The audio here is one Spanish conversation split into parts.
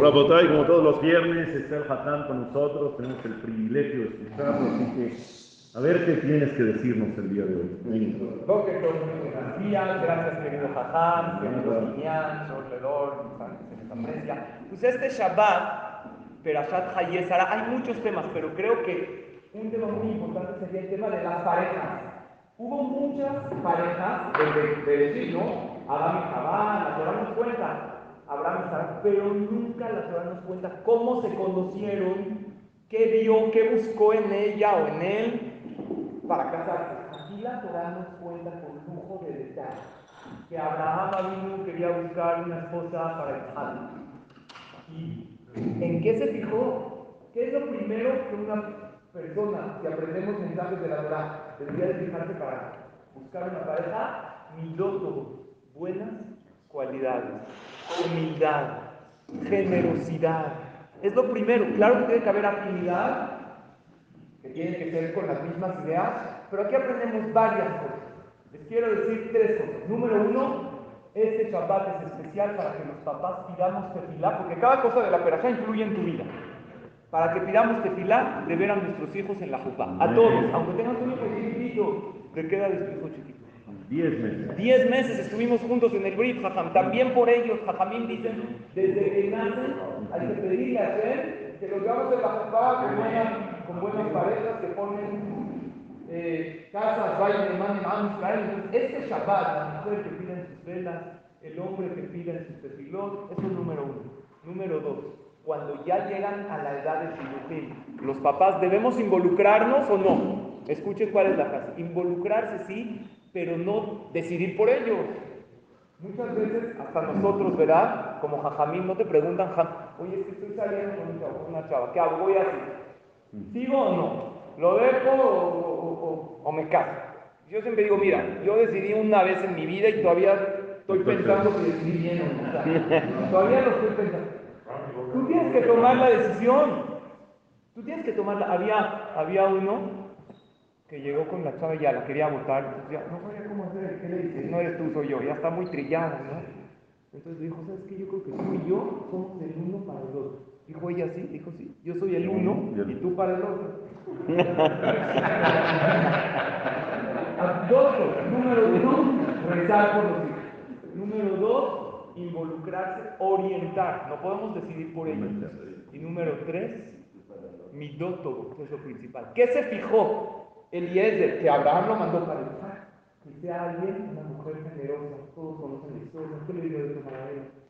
Rabotay, como todos los viernes, está el Hatán con nosotros, tenemos el privilegio de escucharlo, así que a ver qué tienes que decirnos el día de hoy. Buenos días, gracias querido Hatán, querido Guiñán, Sorledor, se les aprecia. Pues este Shabbat, Perashat Hayesara, hay muchos temas, pero creo que un tema muy importante sería el tema de las parejas. Hubo muchas parejas de, de, decir, ¿no? Adán y Jabá, Abraham y pero nunca la Torah nos cuenta cómo se conocieron, qué vio, qué buscó en ella o en él para casarse. Aquí la Torah nos cuenta con lujo de detalle que Abraham Avinu quería buscar una esposa para Isaac. ¿Y en qué se fijó? ¿Qué es lo primero que una persona, si aprendemos mensajes de la Torah, debería de fijarse para buscar una pareja? Midoto, buenas cualidades, humildad, generosidad. Es lo primero. Claro que tiene que haber afinidad, que tiene que ser con las mismas ideas, pero aquí aprendemos varias cosas. Les quiero decir tres cosas. Número uno, este Shabbat es especial para que los papás pidamos tefilá, porque cada cosa de la perajá influye en tu vida. Para que pidamos tefilá de ver a nuestros hijos en la jupá. A todos, aunque tengan un hijo chiquitito, ¿qué queda de su hijo chiquito? Diez meses. Diez meses estuvimos juntos en el Brit, Jajam. También por ellos, Jajamín dicen, desde que nacen hay que pedirle a hacer que los llevamos en la jupá con, buena, con buenas parejas que ponen eh, casas, bailes, man, man, este Shabbat, la mujer que pida en sus velas, el hombre que pida en sus tefilot, eso es número uno. Número dos, cuando ya llegan a la edad de Shilujim, los papás, ¿debemos involucrarnos o no? Escuchen cuál es la frase. Involucrarse sí, pero no decidir por ellos. Muchas veces, hasta nosotros, ¿verdad? Como jajamín, no te preguntan, oye, es que estoy saliendo con un chavo, con una chava, ¿qué hago? Voy a hacer. ¿Sigo o no? ¿Lo dejo o, o, o, me caso? Yo siempre digo, mira, yo decidí una vez en mi vida y todavía estoy pensando que decidí bien o no. todavía lo estoy pensando. Tú tienes que tomar la decisión. Tú tienes que tomarla. Había, había uno que llegó con la chava y ya la quería votar. Entonces ya, no sabía cómo hacer. ¿Qué le dices? No eres tú, soy yo. Ya está muy trillado, ¿no? Entonces dijo, ¿sabes qué? Yo creo que tú y yo somos el uno para el otro. Dijo ella sí, dijo sí. Yo soy el uno y tú para el otro. Dos Número uno, rezar por los hijos. Número dos, involucrarse, orientar. No podemos decidir por ellos. Y número tres, midótogo, que es lo principal. ¿Qué se fijó Eliezer? Que Abraham lo mandó para educar. Que sea alguien, una mujer generosa. Todos conocen la historia. ¿Qué le digo de sus amigos.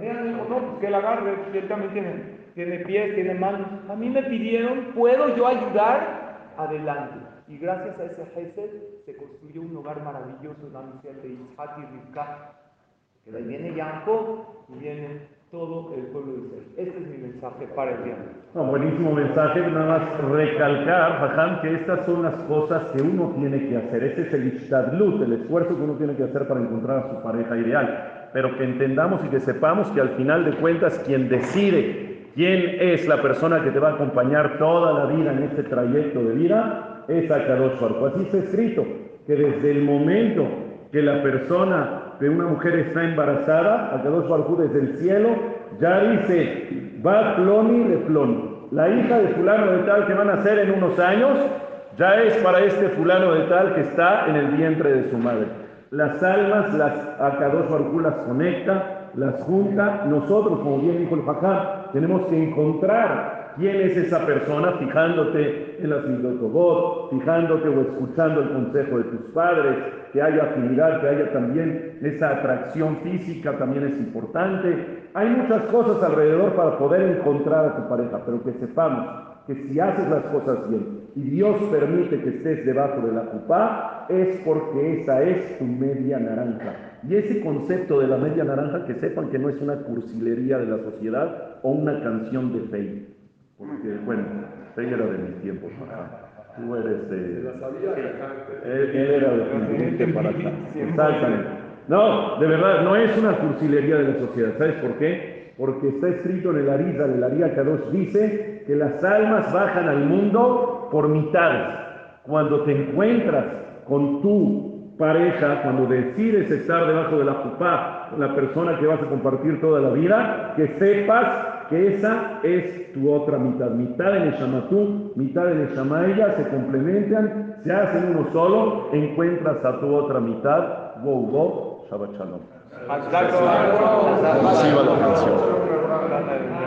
Ella dijo, no, pues que la agarre. Él también tiene, tiene pies, tiene manos. A mí me pidieron, ¿puedo yo ayudar? Adelante. Y gracias a ese Gesed se construyó un hogar maravilloso la misión de Isaac y Rivka. Que de ahí viene Jacob y viene todo el pueblo de Israel. Este es mi mensaje para el día. No, buenísimo mensaje, nada más recalcar, Jajam, que estas son las cosas que uno tiene que hacer. Ese es el ishtadlut, el esfuerzo que uno tiene que hacer para encontrar a su pareja ideal. Pero que entendamos y que sepamos que al final de cuentas quien decide quién es la persona que te va a acompañar toda la vida en este trayecto de vida es Akadosh Baruch Así está escrito, que desde el momento que la persona, que una mujer está embarazada, Akadosh Baruch desde el cielo, ya dice, va Ploni de Ploni. La hija de fulano de tal que van a nacer en unos años, ya es para este fulano de tal que está en el vientre de su madre. Las almas, las Akadosh Baruch las conecta, las junta. Nosotros, como bien dijo el Jajam, tenemos que encontrar quién es esa persona fijándote en las Midotobot, fijándote o escuchando el consejo de tus padres, que haya afinidad, que haya también esa atracción física, también es importante. Hay muchas cosas alrededor para poder encontrar a tu pareja, pero que sepamos que si haces las cosas bien y Dios permite que estés debajo de la cupá, es porque esa es tu media naranja. Y ese concepto de la media naranja, que sepan que no es una cursilería de la sociedad o una canción de fe. Porque, bueno, él era de mis tiempos. Tú eres de. Él, él era de para acá. Exactamente. No, de verdad, no es una cursilería de la sociedad. ¿Sabes por qué? Porque está escrito en el Arisa, el Aría Kadosh, dice que las almas bajan al mundo por mitades. Cuando te encuentras con tu pareja, cuando decides estar debajo de la pupá la persona que vas a compartir toda la vida, que sepas que esa es tu otra mitad. Mitad de Neshama tú, mitad de Neshama ella, se complementan, se hacen uno solo, encuentras a tu otra mitad. Go, go, Shabbat Shalom. Reciba la atención.